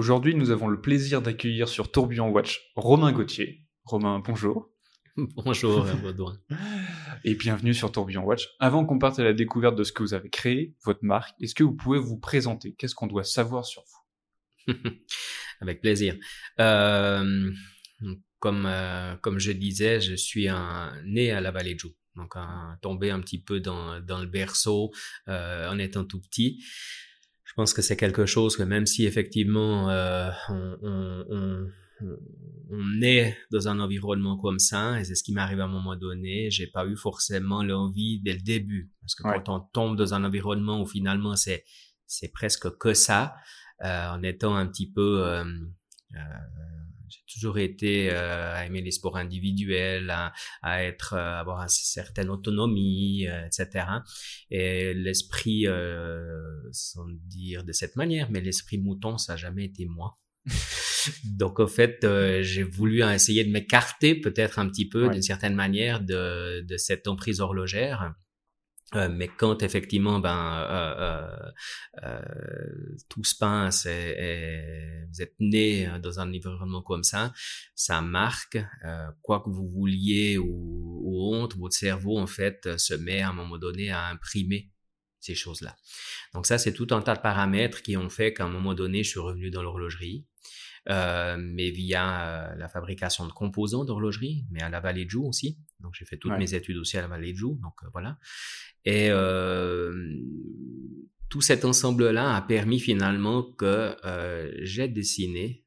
Aujourd'hui, nous avons le plaisir d'accueillir sur Tourbillon Watch Romain Gauthier. Romain, bonjour. Bonjour, Baudouin. Et bienvenue sur Tourbillon Watch. Avant qu'on parte à la découverte de ce que vous avez créé, votre marque, est-ce que vous pouvez vous présenter? Qu'est-ce qu'on doit savoir sur vous? Avec plaisir. Euh, comme, euh, comme je disais, je suis un, né à la vallée de Joux. Donc, un, tombé un petit peu dans, dans le berceau euh, en étant tout petit. Je pense que c'est quelque chose que même si effectivement euh, on, on, on on est dans un environnement comme ça, et c'est ce qui m'arrive à un moment donné, j'ai pas eu forcément l'envie dès le début. Parce que quand on tombe dans un environnement où finalement c'est, c'est presque que ça, euh, en étant un petit peu, euh, euh, j'ai toujours été euh, à aimer les sports individuels, à, à être, euh, avoir une certaine autonomie, euh, etc. Et l'esprit, sans dire de cette manière, mais l'esprit mouton, ça n'a jamais été moi. Donc, au fait, euh, j'ai voulu essayer de m'écarter peut-être un petit peu d'une certaine manière de, de cette emprise horlogère. Euh, mais quand effectivement ben euh, euh tout se passe et, vous êtes né dans un environnement comme ça, ça marque quoi que vous vouliez ou, ou honte, votre cerveau en fait se met à un moment donné à imprimer ces choses-là. Donc ça, c'est tout un tas de paramètres qui ont fait qu'à un moment donné, je suis revenu dans l'horlogerie, euh, mais via euh, la fabrication de composants d'horlogerie, mais à la Vallée de Joux aussi. Donc j'ai fait toutes mes études aussi à la Vallée de Joux, donc euh, voilà. Et tout cet ensemble-là a permis finalement que j'ai dessiné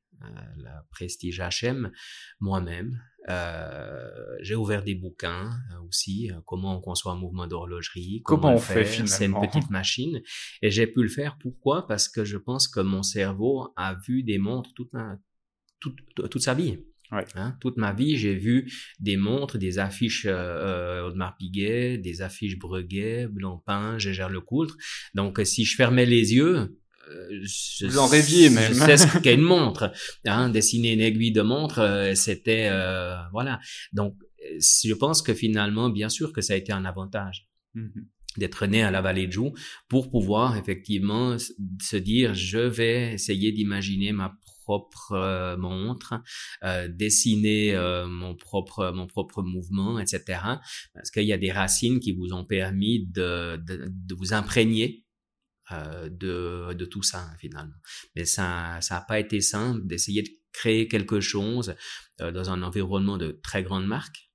la Prestige HM moi-même euh, j'ai ouvert des bouquins euh, aussi, euh, comment on conçoit un mouvement d'horlogerie, comment, on fait finalement. C'est une petite machine. Et j'ai pu le faire. Pourquoi? Parce que je pense que mon cerveau a vu des montres toute, ma, toute, toute sa vie. Ouais. Hein? Toute ma vie, j'ai vu des montres, des affiches euh, Audemars Piguet, des affiches Breguet, Blancpain, Gégère Lecoultre. Donc, si je fermais les yeux, je, Vous en rêviez même. Je sais ce qu'est une montre. Hein, dessiner une aiguille de montre, euh, c'était euh, voilà. Donc, je pense que finalement, bien sûr que ça a été un avantage. Mm-hmm. d'être né à la vallée de Joux pour pouvoir effectivement se dire je vais essayer d'imaginer ma propre montre, euh, dessiner euh, mon propre mon propre mouvement, etc. Parce qu'il y a des racines qui vous ont permis de, de, de vous imprégner euh, de, de tout ça finalement. Mais ça ça n'a pas été simple d'essayer de créer quelque chose euh, dans un environnement de très grande marque.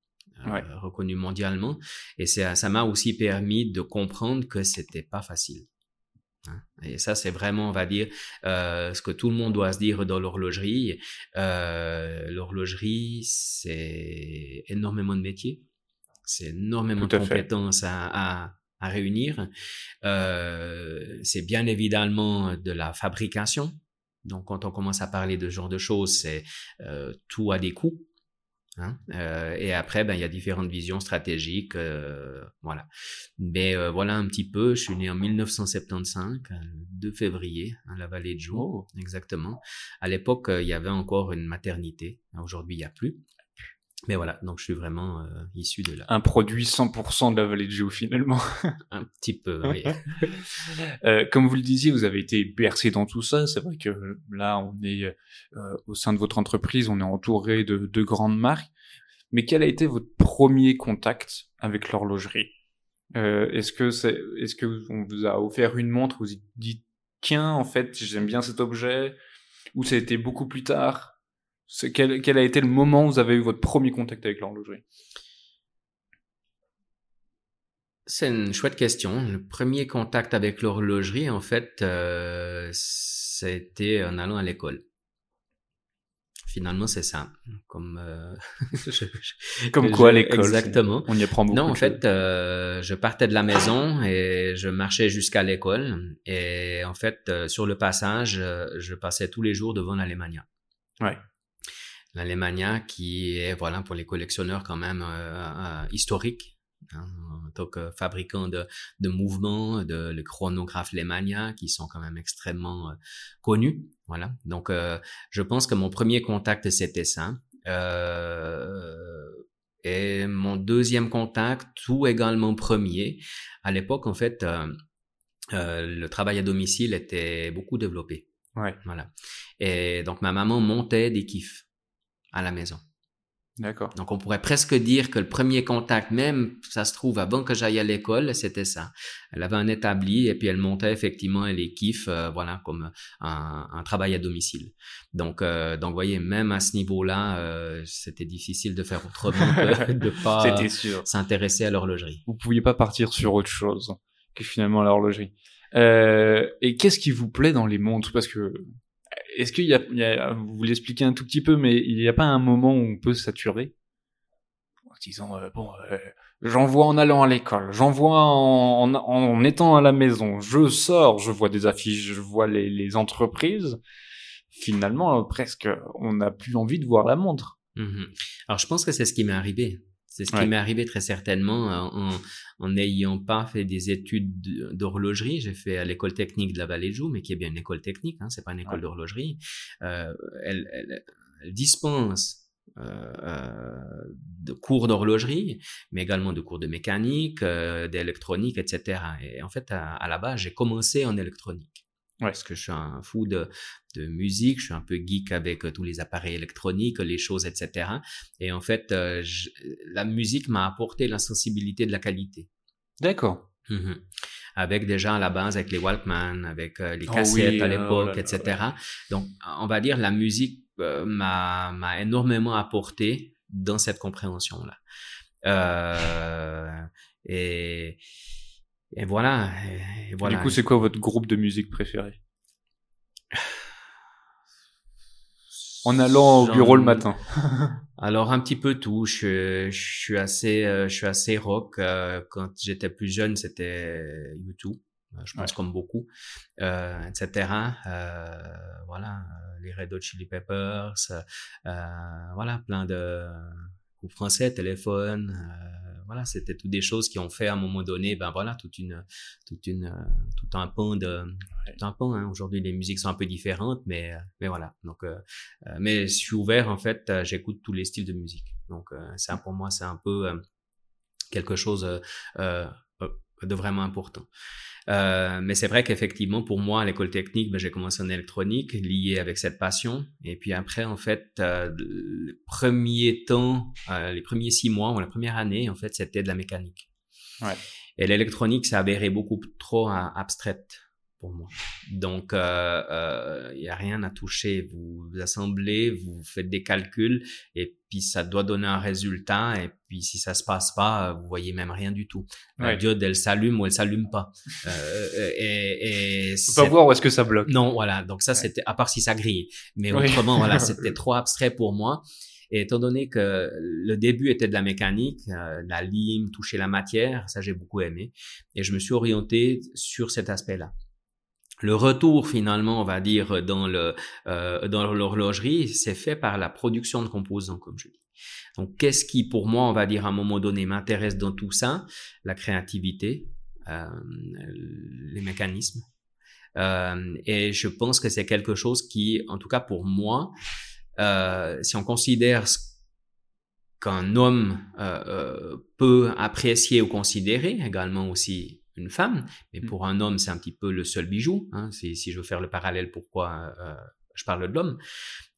Euh, ouais. reconnu mondialement et ça m'a aussi permis de comprendre que c'était pas facile hein. et ça, c'est vraiment, on va dire, euh, ce que tout le monde doit se dire dans l'horlogerie. Euh, l'horlogerie, c'est énormément de métiers, c'est énormément de compétences à, à, à réunir. Euh, c'est bien évidemment de la fabrication. Donc, quand on commence à parler de ce genre de choses, c'est euh, tout a des coûts. Hein? Euh, et après, ben, il y a différentes visions stratégiques, voilà. Mais voilà un petit peu. Je suis né en 1975, le 2 février, à la vallée de Joux, oh. exactement. À l'époque, il y avait encore une maternité. Aujourd'hui, il n'y a plus. Mais voilà, donc je suis vraiment euh, issu de là. Un produit 100% de la vallée de Joux finalement. Un petit peu, oui. euh, comme vous le disiez, vous avez été bercé dans tout ça. C'est vrai que là, on est euh, au sein de votre entreprise, on est entouré de, de grandes marques. Mais quel a été votre premier contact avec l'horlogerie? Euh, Est-ce que c'est, est-ce que on vous a offert une montre, vous dites tiens, en fait, j'aime bien cet objet, ou ça a été beaucoup plus tard? Quel, quel, a été le moment où vous avez eu votre premier contact avec l'horlogerie? C'est une chouette question. Le premier contact avec l'horlogerie, en fait, euh, c'était en allant à l'école. Finalement, c'est ça. Comme euh, comme quoi l'école Exactement. On y apprend beaucoup. Non, en fait, euh, je partais de la maison et je marchais jusqu'à l'école. Et en fait, euh, sur le passage, je passais tous les jours devant l'Allemagne. Ouais l'Alemania qui est voilà pour les collectionneurs quand même euh, euh, historique hein, en tant que fabricant de, de mouvements, de le chronographe Lemania qui sont quand même extrêmement euh, connus. Voilà. Donc je pense que mon premier contact c'était ça. Et mon deuxième contact, ou également premier, à l'époque en fait, le travail à domicile était beaucoup développé. Ouais. Voilà. Et donc ma maman montait des kiffs à la maison. D'accord. Donc on pourrait presque dire que le premier contact, même ça se trouve avant que j'aille à l'école, c'était ça. Elle avait un établi et puis elle montait effectivement les kiffs, euh, voilà, comme un, un, travail à domicile. Donc euh, donc voyez, même à ce niveau-là, euh, c'était difficile de faire autrement que de pas s'intéresser à l'horlogerie. Vous pouviez pas partir sur autre chose que finalement l'horlogerie. Euh, et qu'est-ce qui vous plaît dans les montres? Parce que est-ce qu'il y, y, a, vous l'expliquez un tout petit peu, mais il n'y a pas un moment où on peut saturer? En disant euh, bon, euh, j'en vois en allant à l'école, j'en vois en, en, en, étant à la maison, je sors, je vois des affiches, je vois les, les entreprises. Finalement, presque, on n'a plus envie de voir la montre. Mmh Alors, je pense que c'est ce qui m'est arrivé. C'est ce qui m'est arrivé très certainement en, en n'ayant pas fait des études d'horlogerie. J'ai fait à l'école technique de la Vallée de Joux, mais qui est bien une école technique, hein, c'est pas une école d'horlogerie. Euh, elle, elle, elle, dispense euh, euh, de cours d'horlogerie, mais également de cours de mécanique, euh, d'électronique, etc. Et en fait, à, à la base, j'ai commencé en électronique. Ouais. Parce que je suis un fou de, de musique, je suis un peu geek avec euh, tous les appareils électroniques, les choses, etc. Et en fait, euh, je, la musique m'a apporté la sensibilité de la qualité. D'accord. Mmh avec déjà à la base avec les Walkman, avec euh, les cassettes oh oui, à l'époque, oh etc. Là. Donc, on va dire la musique m'a énormément apporté dans cette compréhension là. Euh, et et voilà. Et voilà. Du coup, c'est quoi votre groupe de musique préféré En allant au bureau le matin. Alors un petit peu tout. Je, je suis assez, euh, je suis assez rock. Euh, quand j'étais plus jeune, c'était YouTube. Euh, je pense ouais. comme beaucoup, euh, etc. Euh, voilà, les Red Hot Chili Peppers, voilà, plein de groupes français, téléphone, voilà, c'était toutes des choses qui ont fait à un moment donné, ben voilà, toute une, toute une, tout un pan de, tout un pan. Hein. Aujourd'hui, les musiques sont un peu différentes, mais, mais voilà. Donc, euh, mais je suis ouvert en fait. J'écoute tous les styles de musique. Donc, euh, ça pour moi, c'est un peu euh, quelque chose de vraiment important. Euh, mais c'est vrai qu'effectivement, pour moi, à l'école technique, ben, j'ai commencé en électronique, lié avec cette passion. Et puis après, en fait, euh, le premier temps, euh, les premiers six mois ou la première année, en fait, c'était de la mécanique. Ouais. Et l'électronique, ça avéré beaucoup trop abstraite pour moi. Donc, il euh, n'y euh, a rien à toucher. Vous, vous assemblez, vous faites des calculs, et puis ça doit donner un résultat. Et puis, si ça se passe pas, vous voyez même rien du tout. La ouais. diode, elle s'allume ou elle s'allume pas. Euh, et, et Faut pas voir où est-ce que ça bloque. Non, voilà. Donc ça, c'était à part si ça grille. Mais oui. autrement, voilà, c'était trop abstrait pour moi. Et étant donné que le début était de la mécanique, euh, la lime, toucher la matière, ça j'ai beaucoup aimé. Et je me suis orienté sur cet aspect-là le retour finalement, on va dire, dans le euh, dans l'horlogerie, c'est fait par la production de composants, comme je dis. Donc, qu'est-ce qui, pour moi, on va dire, à un moment donné, m'intéresse dans tout ça? La créativité, euh, les mécanismes. Euh, et je pense que c'est quelque chose qui, en tout cas pour moi, euh, si on considère qu'un homme euh, peut apprécier ou considérer, également aussi une femme, mais pour un homme, c'est un petit peu le seul bijou. Hein, si, si, je veux faire le parallèle, pourquoi euh, je parle de l'homme,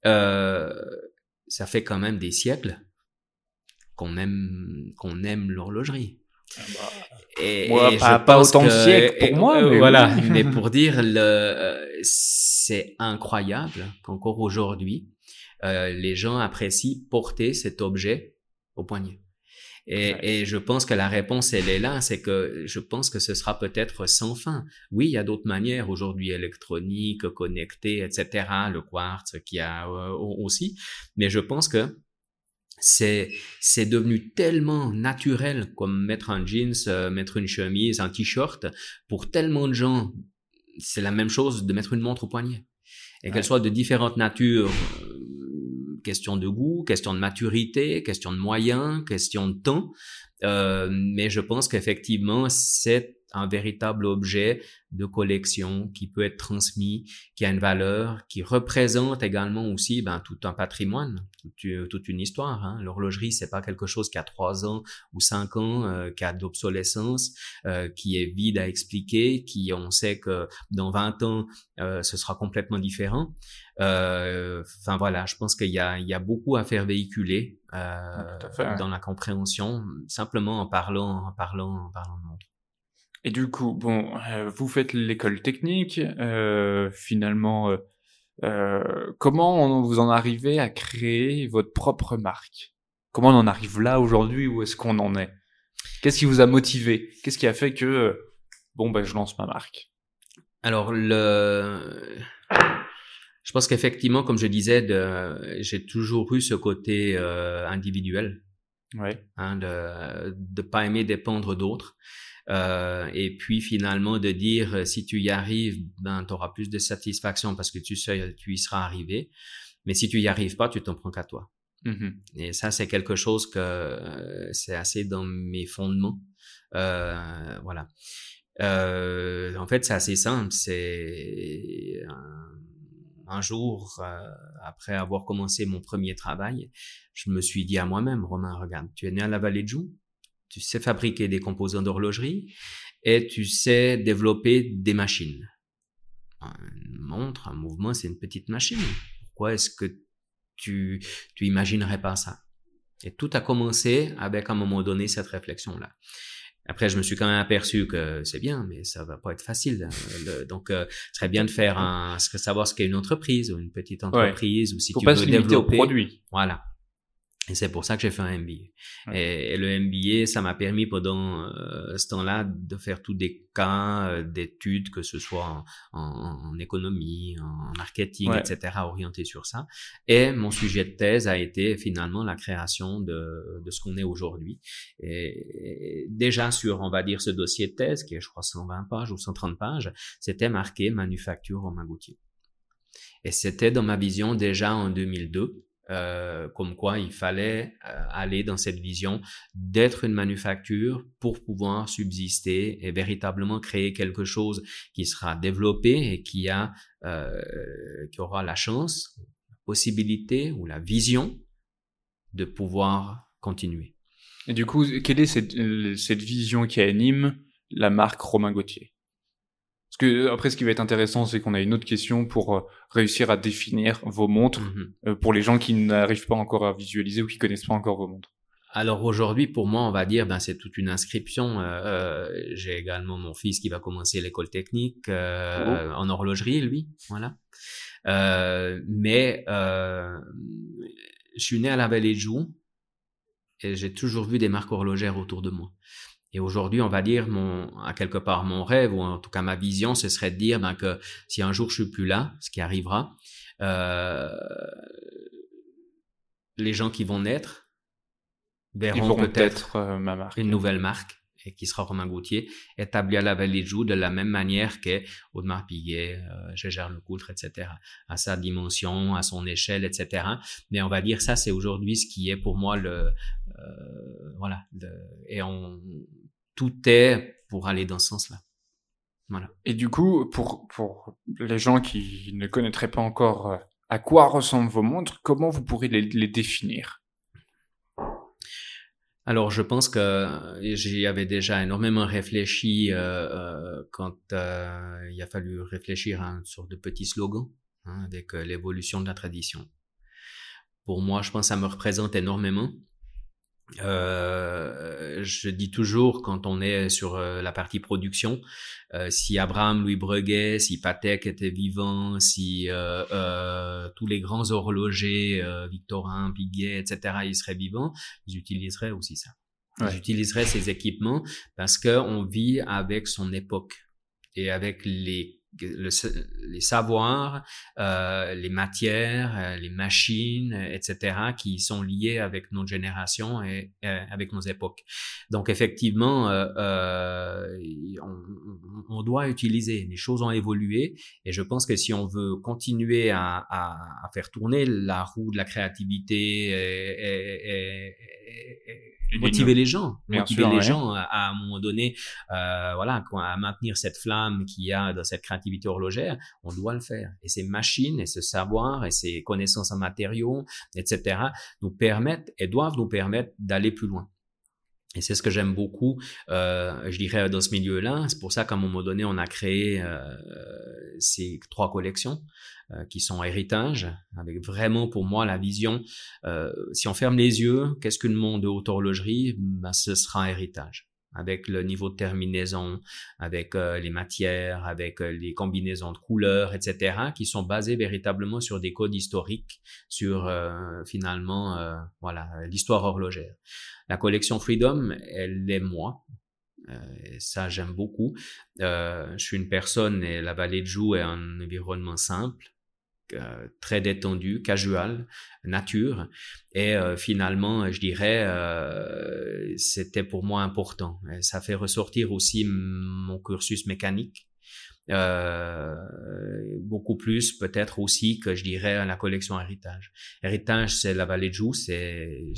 euh, ça fait quand même des siècles qu'on aime qu'on aime l'horlogerie. Ah bah, et, moi, et pas, pas autant de siècles pour moi, euh, mais voilà. Oui. mais pour dire, le, c'est incroyable qu'encore aujourd'hui, euh, les gens apprécient porter cet objet au poignet. Et, ouais. et, je pense que la réponse, elle est là, c'est que je pense que ce sera peut-être sans fin. Oui, il y a d'autres manières aujourd'hui électroniques, connectées, etc., le quartz qui a euh, aussi, mais je pense que c'est c'est devenu tellement naturel comme mettre un jeans, euh, mettre une chemise, un t-shirt pour tellement de gens, c'est la même chose de mettre une montre au poignet. Et ouais. qu'elle soit de différentes natures, question de goût, question de maturité, question de moyens, question de temps. Euh, mais je pense qu'effectivement, cette un véritable objet de collection qui peut être transmis, qui a une valeur, qui représente également aussi ben, tout un patrimoine, toute, une histoire. Hein. L'horlogerie, c'est pas quelque chose qui a trois ans ou cinq ans, euh, qui a d'obsolescence, euh, qui est vide à expliquer, qui on sait que dans 20 ans, euh, ce sera complètement différent. Enfin voilà, je pense qu'il y a, il y a beaucoup à faire véhiculer dans la compréhension, simplement en parlant, en parlant, en parlant de montre. Et du coup, bon, euh, vous faites l'école technique, euh, finalement, euh, euh, comment vous en arrivez à créer votre propre marque? Comment on en arrive là aujourd'hui? Où est-ce qu'on en est? Qu'est-ce qui vous a motivé? Qu'est-ce qui a fait que, bon, ben, je lance ma marque? Alors, le... je pense qu'effectivement, comme je disais, de... j'ai toujours eu ce côté individuel. Ouais. Hein, de ne pas aimer dépendre d'autres. Euh, et puis finalement de dire euh, si tu y arrives, ben tu auras plus de satisfaction parce que tu sais tu y seras arrivé. Mais si tu y arrives pas, tu t'en prends qu'à toi. Mmh et ça c'est quelque chose que euh, c'est assez dans mes fondements. Euh, voilà. Euh, en fait c'est assez simple. C'est un, jour après avoir commencé mon premier travail, je me suis dit à moi-même, Romain, regarde, tu es né à la Vallée de Joux, tu sais fabriquer des composants d'horlogerie et tu sais développer des machines. Une montre, un mouvement, c'est une petite machine. Pourquoi est-ce que tu, tu imaginerais pas ça? Et tout a commencé avec à un moment donné cette réflexion-là. Après, je me suis quand même aperçu que c'est bien, mais ça va pas être facile. Hein. donc, euh, ce serait bien de faire un, savoir ce qu'est une entreprise ou une petite entreprise ou si tu veux développer. Au produit. Voilà. Et c'est pour ça que j'ai fait un MBA. Et, le MBA, ça m'a permis pendant euh, ce temps-là de faire tous des cas euh, d'études, que ce soit en, économie, en marketing, etc., orienté sur ça. Et mon sujet de thèse a été finalement la création de, de ce qu'on est aujourd'hui. Et, déjà sur, on va dire, ce dossier de thèse, qui est, je crois, 120 pages ou 130 pages, c'était marqué manufacture Romain Gauthier. Et c'était dans ma vision déjà en 2002 euh, comme quoi il fallait euh, aller dans cette vision d'être une manufacture pour pouvoir subsister et véritablement créer quelque chose qui sera développé et qui a euh, qui aura la chance, la possibilité ou la vision de pouvoir continuer. Et du coup, quelle est cette, cette vision qui anime la marque Romain Gauthier? Que après, ce qui va être intéressant, c'est qu'on a une autre question pour euh, réussir à définir vos montres mhm. euh, pour les gens qui n'arrivent pas encore à visualiser ou qui connaissent pas encore vos montres. Alors aujourd'hui, pour moi, on va dire, ben c'est toute une inscription. Euh, j'ai également mon fils qui va commencer l'école technique oh. en horlogerie, lui, voilà. mais je suis né à la Vallée de Joux et j'ai toujours vu des marques horlogères autour de moi. Et aujourd'hui, on va dire mon, à quelque part mon rêve ou en tout cas ma vision, ce serait de dire ben, que si un jour je suis plus là, ce qui arrivera, euh, les gens qui vont naître verront peut-être euh, une nouvelle marque et qui sera Romain Gauthier, établi à la Vallée de Joux de la même manière qu'est Audemars Piguet, euh, Gégère Lecoultre, etc. À sa dimension, à son échelle, etc. Mais on va dire ça, c'est aujourd'hui ce qui est pour moi le, euh, voilà, et on, tout est pour aller dans ce sens-là. Voilà. Et du coup, pour, pour les gens qui ne connaîtraient pas encore euh, à quoi ressemblent vos montres, comment vous pourrez les, les définir? Alors, je pense que j'y avais déjà énormément réfléchi euh, euh quand euh, il a fallu réfléchir à une sorte de petit slogan hein, avec l'évolution de la tradition. Pour moi, je pense que ça me représente énormément. Euh, je dis toujours quand on est sur euh, la partie production, euh, si Abraham Louis Breguet, si Patek était vivant, si euh, tous les grands horlogers, Victorin, Piguet, etc., ils seraient vivants, ils utiliseraient aussi ça. Ils utiliseraient ces équipements parce que on vit avec son époque et avec les les savoirs, euh, les matières, euh, les machines, etc., qui sont liés avec notre génération et euh, avec nos époques. Donc effectivement, on, on, doit utiliser. Les choses ont évolué et je pense que si on veut continuer à, à, à faire tourner la roue de la créativité et, et, et motiver les gens, motiver les gens à, un moment donné, euh, voilà, à maintenir cette flamme qu'il y a dans cette créativité horlogère, on doit le faire. Et ces machines et ce savoir et ces connaissances en matériaux, etc., nous permettent et doivent nous permettre d'aller plus loin. Et c'est ce que j'aime beaucoup, euh, je dirais, dans ce milieu-là. C'est pour ça qu'à un moment donné, on a créé euh, ces trois collections euh, qui sont héritage, avec vraiment pour moi la vision. Euh, si on ferme les yeux, qu'est-ce qu'une monde de haute horlogerie ben, Ce sera héritage avec le niveau de terminaison, avec euh, les matières, avec les combinaisons de couleurs, etc., qui sont basées véritablement sur des codes historiques, sur finalement voilà l'histoire horlogère. La collection Freedom, elle est moi. Ça, j'aime beaucoup. je suis une personne et la vallée de Joux est un environnement simple. Euh, très détendu, casual, nature. Et euh, finalement, je dirais, euh, c'était pour moi important. Ça fait ressortir aussi mon cursus mécanique. beaucoup plus peut-être aussi que je dirais la collection héritage. Héritage, c'est la vallée de Joux, c'est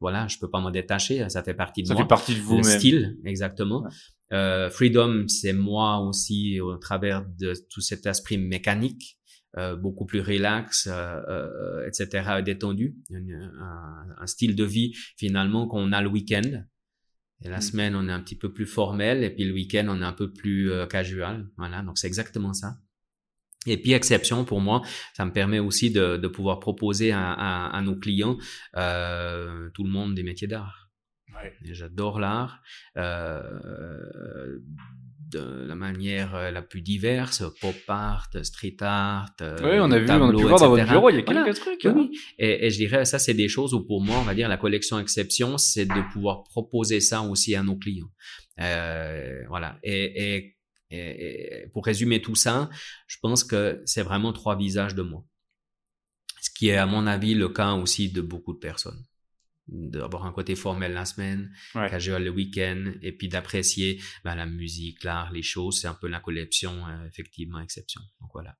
voilà, je peux pas m'en détacher, ça fait partie de moi. Ça fait partie de vous Le style, exactement. Freedom, c'est moi aussi au travers de tout cet esprit mécanique euh, beaucoup plus relax, euh, euh, etc., détendu, un, un, style de vie finalement qu'on a le week-end. Et la mmh. semaine, on est un petit peu plus formel, et puis le week-end, on est un peu plus casual. Voilà, donc c'est exactement ça. Et puis exception pour moi, ça me permet aussi de, de pouvoir proposer à, à, à nos clients euh, tout le monde des métiers d'art. Ouais. J'adore l'art. Euh, de la manière la plus diverse, pop art, street art. Euh, oui, on a vu, on a pu voir dans votre bureau, il y a quelques trucs. Hein. Oui, et, et, je dirais, ça, c'est des choses où pour moi, on va dire, la collection exception, c'est de pouvoir proposer ça aussi à nos clients. Euh, voilà. Et, et, et, pour résumer tout ça, je pense que c'est vraiment trois visages de moi. Ce qui est, à mon avis, le cas aussi de beaucoup de personnes d'avoir un côté formel la semaine, ouais. casual le week-end, et puis d'apprécier ben, la musique, l'art, les choses. C'est un peu la collection, euh, effectivement, exception. Donc voilà.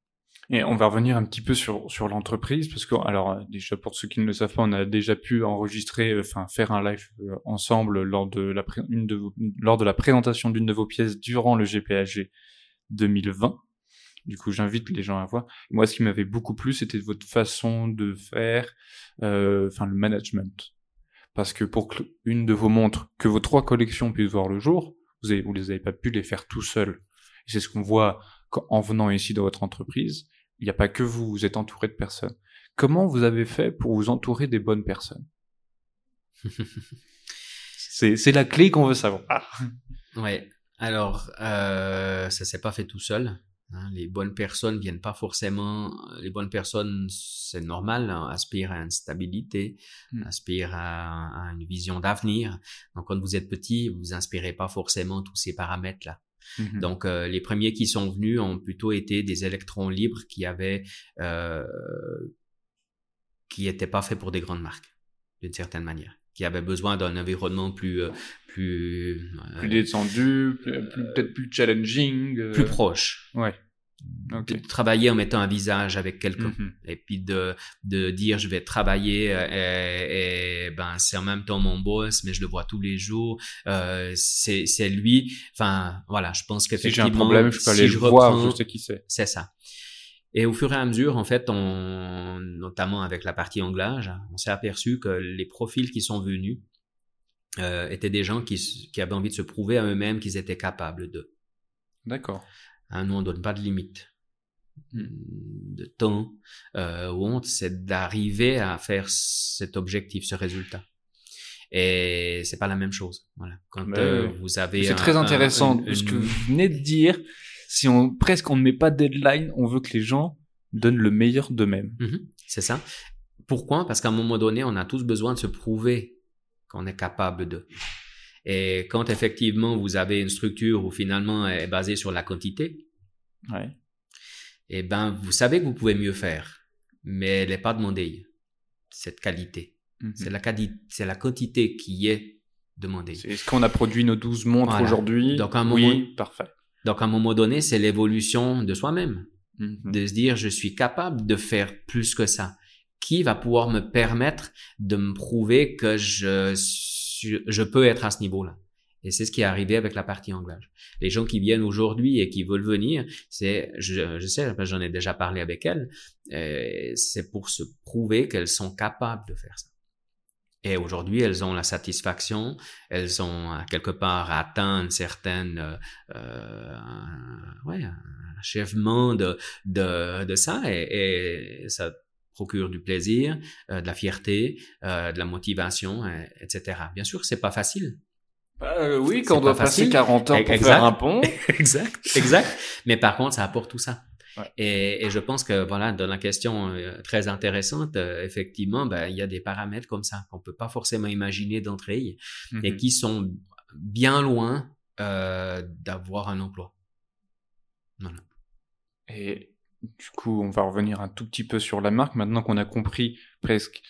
Et on va revenir un petit peu sur sur l'entreprise parce que alors euh, déjà pour ceux qui ne le savent pas, on a déjà pu enregistrer, euh, enfin faire un live ensemble lors de la une de lors de la présentation d'une de vos pièces durant le GPAG 2020. Du coup, j'invite les gens à voir. Moi, ce qui m'avait beaucoup plu, c'était votre façon de faire, enfin le management parce que pour une de vos montres, que vos trois collections puissent voir le jour, vous avez, vous les avez pas pu les faire tout seul. C'est ce qu'on voit en venant ici dans votre entreprise. Il n'y a pas que vous, vous êtes entouré de personnes. Comment vous avez fait pour vous entourer des bonnes personnes? C'est la clé qu'on veut savoir. Ah. Ouais. Alors, euh, ça s'est pas fait tout seul. Hein, les bonnes personnes viennent pas forcément. Les bonnes personnes, c'est normal, hein, aspirent à une stabilité, mmh. aspirent à, à, une vision d'avenir. Donc, quand vous êtes petit, vous inspirez pas forcément tous ces paramètres-là. Mmh. Donc, euh, les premiers qui sont venus ont plutôt été des électrons libres qui avaient, euh, qui étaient pas faits pour des grandes marques, d'une certaine manière qui avaient besoin d'un environnement plus euh, plus plus descendu, peut-être plus challenging, plus proche. Ouais de travailler en mettant un visage avec quelqu'un mm-hmm. et puis de de dire je vais travailler euh, et, et ben c'est en même temps mon boss mais je le vois tous les jours euh, c'est c'est lui enfin voilà je pense qu'effectivement si j'ai un problème je peux aller le voir je sais qui c'est c'est ça et au fur et à mesure, en fait, on, notamment avec la partie anglage, on s'est aperçu que les profils qui sont venus euh, étaient des gens qui, qui avaient envie de se prouver à eux-mêmes qu'ils étaient capables de. D'accord. Hein, nous, on donne pas de limite hmm. de temps euh, ou honte, c'est d'arriver à faire cet objectif, ce résultat. Et c'est pas la même chose. Voilà. Quand euh, vous avez c'est très intéressant ce que vous venez de dire. Si on presque on ne met pas de deadline, on veut que les gens donnent le meilleur d'eux-mêmes. Mm-hmm. c'est ça. Pourquoi? Parce qu'à un moment donné, on a tous besoin de se prouver qu'on est capable de. Et quand effectivement vous avez une structure où finalement elle est basée sur la quantité, Ouais. Eh ben, vous savez que vous pouvez mieux faire, mais elle n'est pas demandée, cette qualité. Mhm. C'est la, quali- c'est la quantité qui est demandée. C'est- Est-ce qu'on a produit nos 12 montres Voilà. aujourd'hui Donc, à un Oui, moment- parfait. Donc, à un moment donné, c'est l'évolution de soi-même. Mhm. de se dire je suis capable de faire plus que ça. Qui va pouvoir me permettre de me prouver que je suis- je peux être à ce niveau-là. Et c'est ce qui est arrivé avec la partie anglage. Les gens qui viennent aujourd'hui et qui veulent venir, c'est, je, sais, j'en ai déjà parlé avec elles, euh, c'est pour se prouver qu'elles sont capables de faire ça. Et aujourd'hui, elles ont la satisfaction, elles ont euh, quelque part atteint une certaine, euh, euh, ouais, un achèvement de, de, de ça et ça procure du plaisir, euh, de la fierté, euh, de la motivation, euh, etc. Bien sûr, c'est pas facile. Euh, oui, quand on doit pas passer facile. 40 ans pour Exact. faire un pont. exact, exact. Mais par contre, ça apporte tout ça. Ouais. Et, et je pense que voilà, dans la question euh, très intéressante, euh, effectivement, ben, il y a des paramètres comme ça qu'on peut pas forcément imaginer d'entrée et Mhm. qui sont bien loin euh, d'avoir un emploi. Voilà. Et du coup, on va revenir un tout petit peu sur la marque maintenant qu'on a compris presque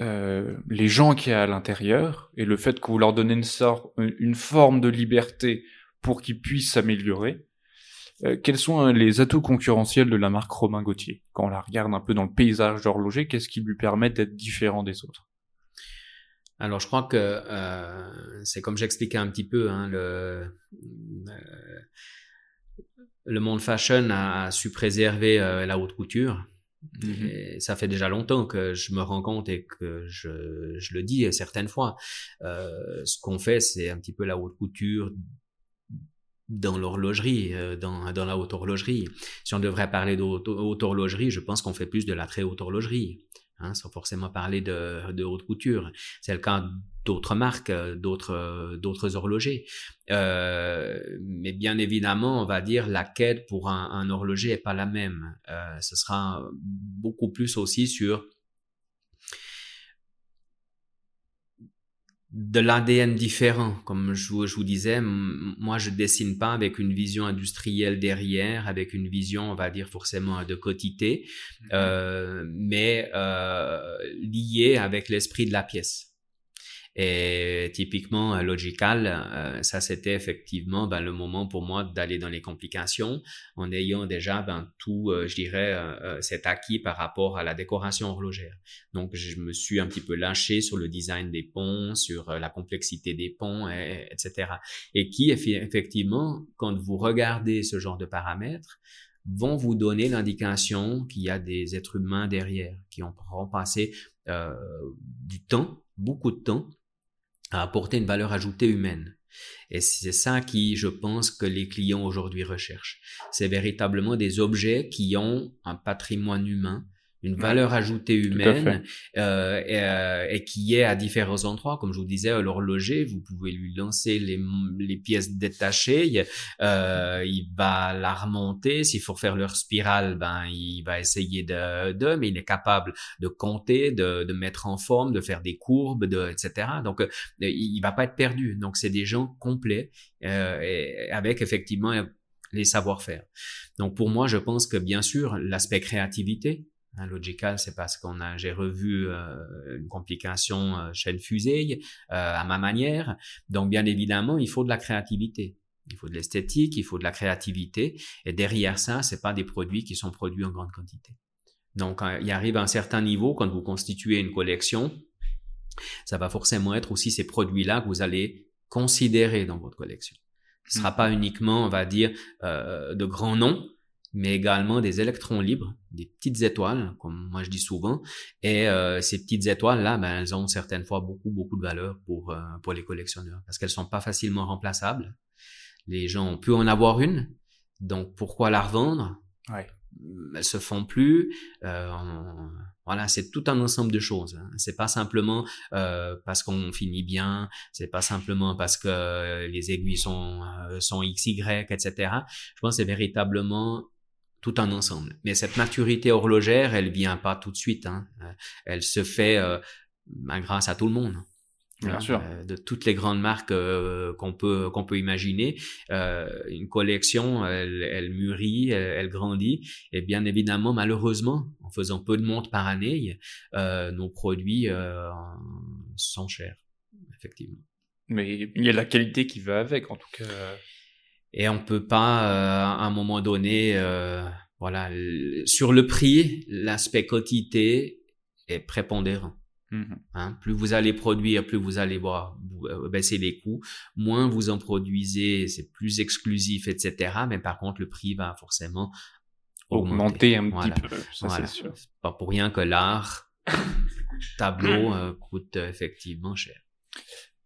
euh, les gens qu'il y a à l'intérieur et le fait que vous leur donnez une, sorte, une forme de liberté pour qu'ils puissent s'améliorer. Euh, quels sont euh, les atouts concurrentiels de la marque Romain Gauthier? Quand on la regarde un peu dans le paysage d'horloger, qu'est-ce qui lui permet d'être différent des autres? Alors, je crois que euh, c'est comme j'expliquais un petit peu, hein, le, euh, le monde fashion a, a su préserver euh, la haute couture. Mhm. Et ça fait déjà longtemps que je me rends compte et que je, je le dis certaines fois. Euh, ce qu'on fait, c'est un petit peu la haute couture dans l'horlogerie, euh, dans, dans la haute horlogerie. Si on devrait parler de haute horlogerie, je pense qu'on fait plus de la très haute horlogerie, hein, sans forcément parler de, haute couture. C'est le cas d'autres marques, euh, d'autres euh, d'autres horlogers. Euh, mais bien évidemment, on va dire la quête pour un, horloger est pas la même. Ce sera beaucoup plus aussi sur de l'ADN différent, comme je vous, je vous disais, moi je dessine pas avec une vision industrielle derrière, avec une vision, on va dire forcément de quotité, euh, mais euh, liée avec l'esprit de la pièce. Et typiquement, euh, Logical, euh, ça c'était effectivement ben, le moment pour moi d'aller dans les complications en ayant déjà ben, tout, euh, je dirais, cet acquis par rapport à la décoration horlogère. Donc, je me suis un petit peu lâché sur le design des ponts, sur la complexité des ponts, et- etc. Et qui, effectivement, quand vous regardez ce genre de paramètres, vont vous donner l'indication qu'il y a des êtres humains derrière, qui ont passé du temps, beaucoup de temps, à apporter une valeur ajoutée humaine. Et c'est ça qui, je pense, que les clients aujourd'hui recherchent. C'est véritablement des objets qui ont un patrimoine humain, une valeur ajoutée humaine, euh, et, euh, et qui est à différents endroits. Comme je vous disais, l'horloger, vous pouvez lui lancer les, les pièces détachées, il, euh, il va la remonter. S'il faut faire leur spirale, ben il va essayer de, de, mais il est capable de compter, de, de mettre en forme, de faire des courbes, de, etc. Donc, euh, il, il va pas être perdu. Donc, c'est des gens complets euh, et avec effectivement les savoir-faire. Donc, pour moi, je pense que bien sûr, l'aspect créativité, Hein, Logical, c'est parce qu'on a, j'ai revu euh, une complication euh, chaîne fusée euh, à ma manière. Donc, bien évidemment, il faut de la créativité. Il faut de l'esthétique, il faut de la créativité. Et derrière ça, c'est pas des produits qui sont produits en grande quantité. Donc, euh, il arrive à un certain niveau quand vous constituez une collection, ça va forcément être aussi ces produits-là que vous allez considérer dans votre collection. Ce sera Mhm. pas uniquement, on va dire, euh, de grands noms, mais également des électrons libres, des petites étoiles, comme moi je dis souvent. Et euh, ces petites étoiles-là, ben, elles ont certaines fois beaucoup, beaucoup de valeur pour, euh, pour les collectionneurs, parce qu'elles sont pas facilement remplaçables. Les gens ont pu en avoir une, donc pourquoi la revendre? Ouais. Elles se font plus. Euh, on- voilà, c'est tout un ensemble de choses. hein. C'est pas simplement euh, parce qu'on finit bien, c'est pas simplement parce que euh, les aiguilles sont euh, sont XY, etc. Je pense que c'est véritablement tout un ensemble. Mais cette maturité horlogère, elle vient pas tout de suite. Hein. Euh, Elle se fait euh, ben, grâce à tout le monde. Bien hein, sûr. euh, de toutes les grandes marques euh, qu'on peut qu'on peut imaginer. Euh, une collection, elle, elle mûrit, elle, elle grandit, et bien évidemment, malheureusement, en faisant peu de montres par année, euh, nos produits euh, sont chers, effectivement. Mais il y a la qualité qui va avec, en tout cas. Et on peut pas, euh, à un moment donné, euh, voilà, sur le prix, l'aspect quantité est prépondérant. Mhm. Hein? Plus vous allez produire, plus vous allez voir, vous- euh, baisser les coûts. Moins vous en produisez, c'est plus exclusif, etc. Mais par contre, le prix va forcément Augmenter augmenter. un Voilà. petit peu, ça Voilà. c'est sûr. Pas pour rien que l'art tableau euh, coûte effectivement cher.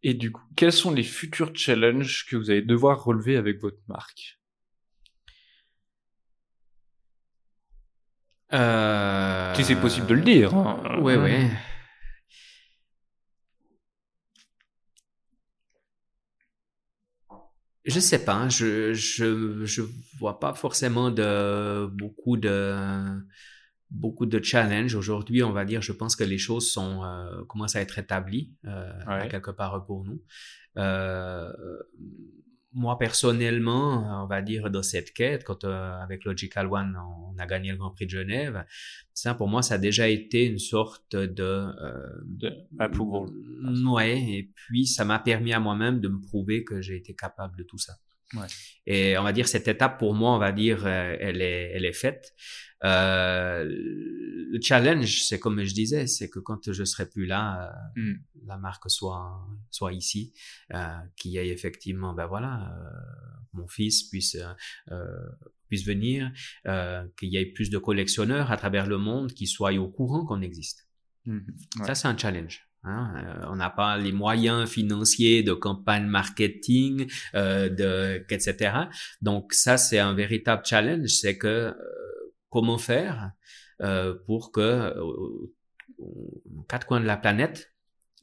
Et du coup, quels sont les futurs challenges que vous allez devoir relever avec votre marque? Euh... Si c'est possible de le dire. hein. Ouais, ouais. Je sais pas, je je je vois pas forcément de beaucoup de beaucoup de challenges aujourd'hui. On va dire, je pense que les choses sont euh, commencent à être établies euh, à quelque part pour nous. Euh, moi personnellement, on va dire dans cette quête, quand avec Logical One on a gagné le Grand Prix de Genève, ça pour moi ça a déjà été une sorte de De approval. Ouais, et puis ça m'a permis à moi-même de me prouver que j'ai été capable de tout ça. Ouais. Et on va dire cette étape pour moi, on va dire, elle est, elle est faite. Euh, le challenge, c'est comme je disais, c'est que quand je serai plus là, euh, Mm. la marque soit soit ici, euh, qu'il y ait effectivement, ben voilà, mon fils puisse puisse venir, qu'il y ait plus de collectionneurs à travers le monde qui soient au courant qu'on existe. Ouais. Ça, c'est un challenge. Hein. Euh, on n'a pas les moyens financiers de campagne marketing, euh, de, etc. Donc ça, c'est un véritable challenge. C'est que comment faire euh, pour que euh, aux quatre coins de la planète,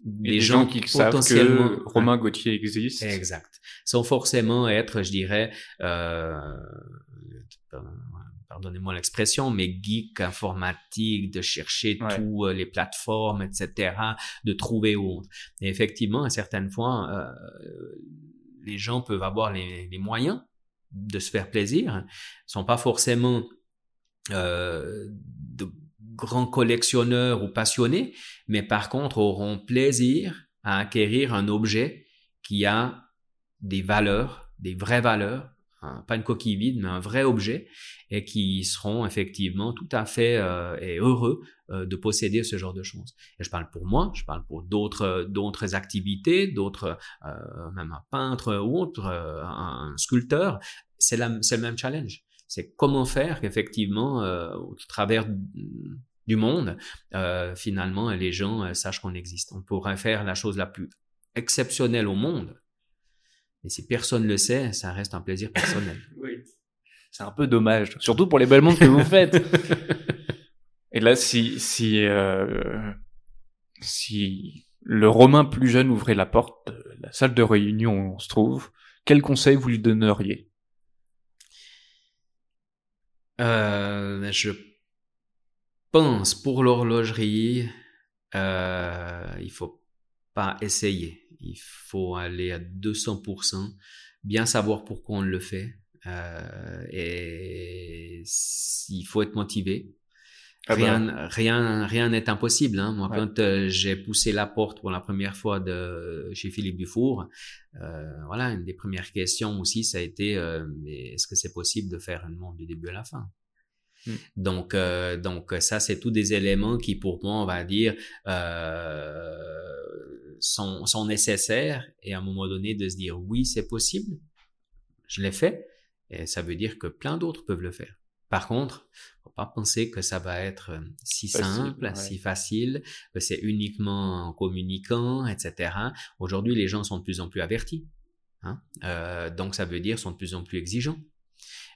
les des gens gens qui savent potentiellement que Romain Gauthier existe. Exact. Sans forcément être, je dirais, euh, pardonnez-moi l'expression, mais geek informatique, de chercher Ouais. tous euh, les plateformes, etc., de trouver autre. Et effectivement, à certaines fois, euh, les gens peuvent avoir les, les moyens de se faire plaisir, sont pas forcément euh, de grands collectionneurs ou passionnés, mais par contre auront plaisir à acquérir un objet qui a des valeurs, des vraies valeurs, hein, pas une coquille vide, mais un vrai objet, et qui seront effectivement tout à fait euh, heureux euh, de posséder ce genre de choses. Et je parle pour moi, je parle pour d'autres d'autres activités, d'autres euh, même un peintre ou autre, un sculpteur, c'est le même challenge. C'est comment faire qu'effectivement euh, au travers du monde, euh, finalement, les gens euh, sachent qu'on existe. On pourrait faire la chose la plus exceptionnelle au monde, mais si personne le sait, ça reste un plaisir personnel. Oui. C'est un peu dommage, surtout pour les belles montres que vous faites. Et là, si si euh, si le Romain plus jeune ouvrait la porte de la salle de réunion où on se trouve, quel conseil vous lui donneriez? Euh, je pense pour l'horlogerie, euh, il faut pas essayer. Il faut aller à 200%, bien savoir pourquoi on le fait. Euh, et il faut être motivé. Ah bah. rien, rien, rien n'est impossible. Hein. Moi, Ouais. quand euh, j'ai poussé la porte pour la première fois de chez Philippe Dufour, euh, voilà, une des premières questions aussi, ça a été euh, est-ce que c'est possible de faire une montre du début à la fin? Mm. Donc, donc ça, c'est tous des éléments qui, pour moi, on va dire, sont, sont nécessaires. Et à un moment donné, de se dire oui, c'est possible. Je l'ai fait. Et ça veut dire que plein d'autres peuvent le faire. Par contre, faut pas penser que ça va être euh, si Facile, simple, ouais. si facile, que c'est uniquement en communiquant, etc. Aujourd'hui, les gens sont de plus en plus avertis. Hein? Euh, donc, ça veut dire sont de plus en plus exigeants.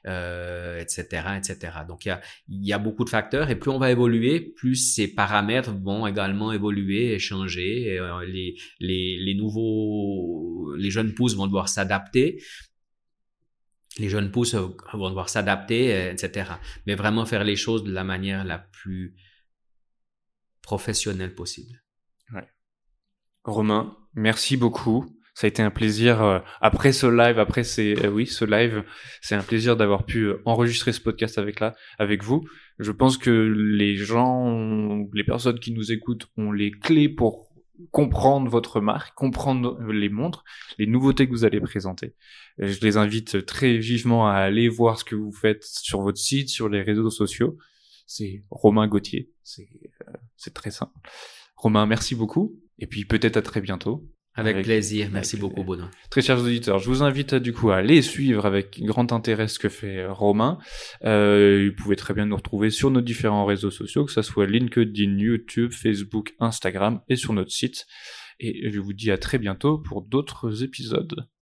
Euh, etc., etc. Donc il y a, il y a beaucoup de facteurs et plus on va évoluer, plus ces paramètres vont également évoluer et changer. Et, euh, les, les, les nouveaux, les jeunes pousses vont devoir s'adapter. Les jeunes pousses vont devoir s'adapter, euh, etc. Mais vraiment faire les choses de la manière la plus professionnelle possible. Romain, Merci beaucoup. Ça a été un plaisir euh, après ce live, après ces euh, oui ce live, c'est un plaisir d'avoir pu enregistrer ce podcast avec là avec vous. Je pense que les gens, les personnes qui nous écoutent ont les clés pour comprendre votre marque, comprendre les montres, les nouveautés que vous allez présenter. Je les invite très vivement à aller voir ce que vous faites sur votre site, sur les réseaux sociaux. C'est Romain Gauthier. C'est c'est très simple. Romain, merci beaucoup. Et puis peut-être à très bientôt. Avec, plaisir. Merci beaucoup, Bono. Très chers auditeurs, je vous invite du coup à aller suivre avec grand intérêt ce que fait euh, Romain. Euh, vous pouvez très bien nous retrouver sur nos différents réseaux sociaux, que ce soit LinkedIn, YouTube, Facebook, Instagram et sur notre site. Et je vous dis à très bientôt pour d'autres épisodes.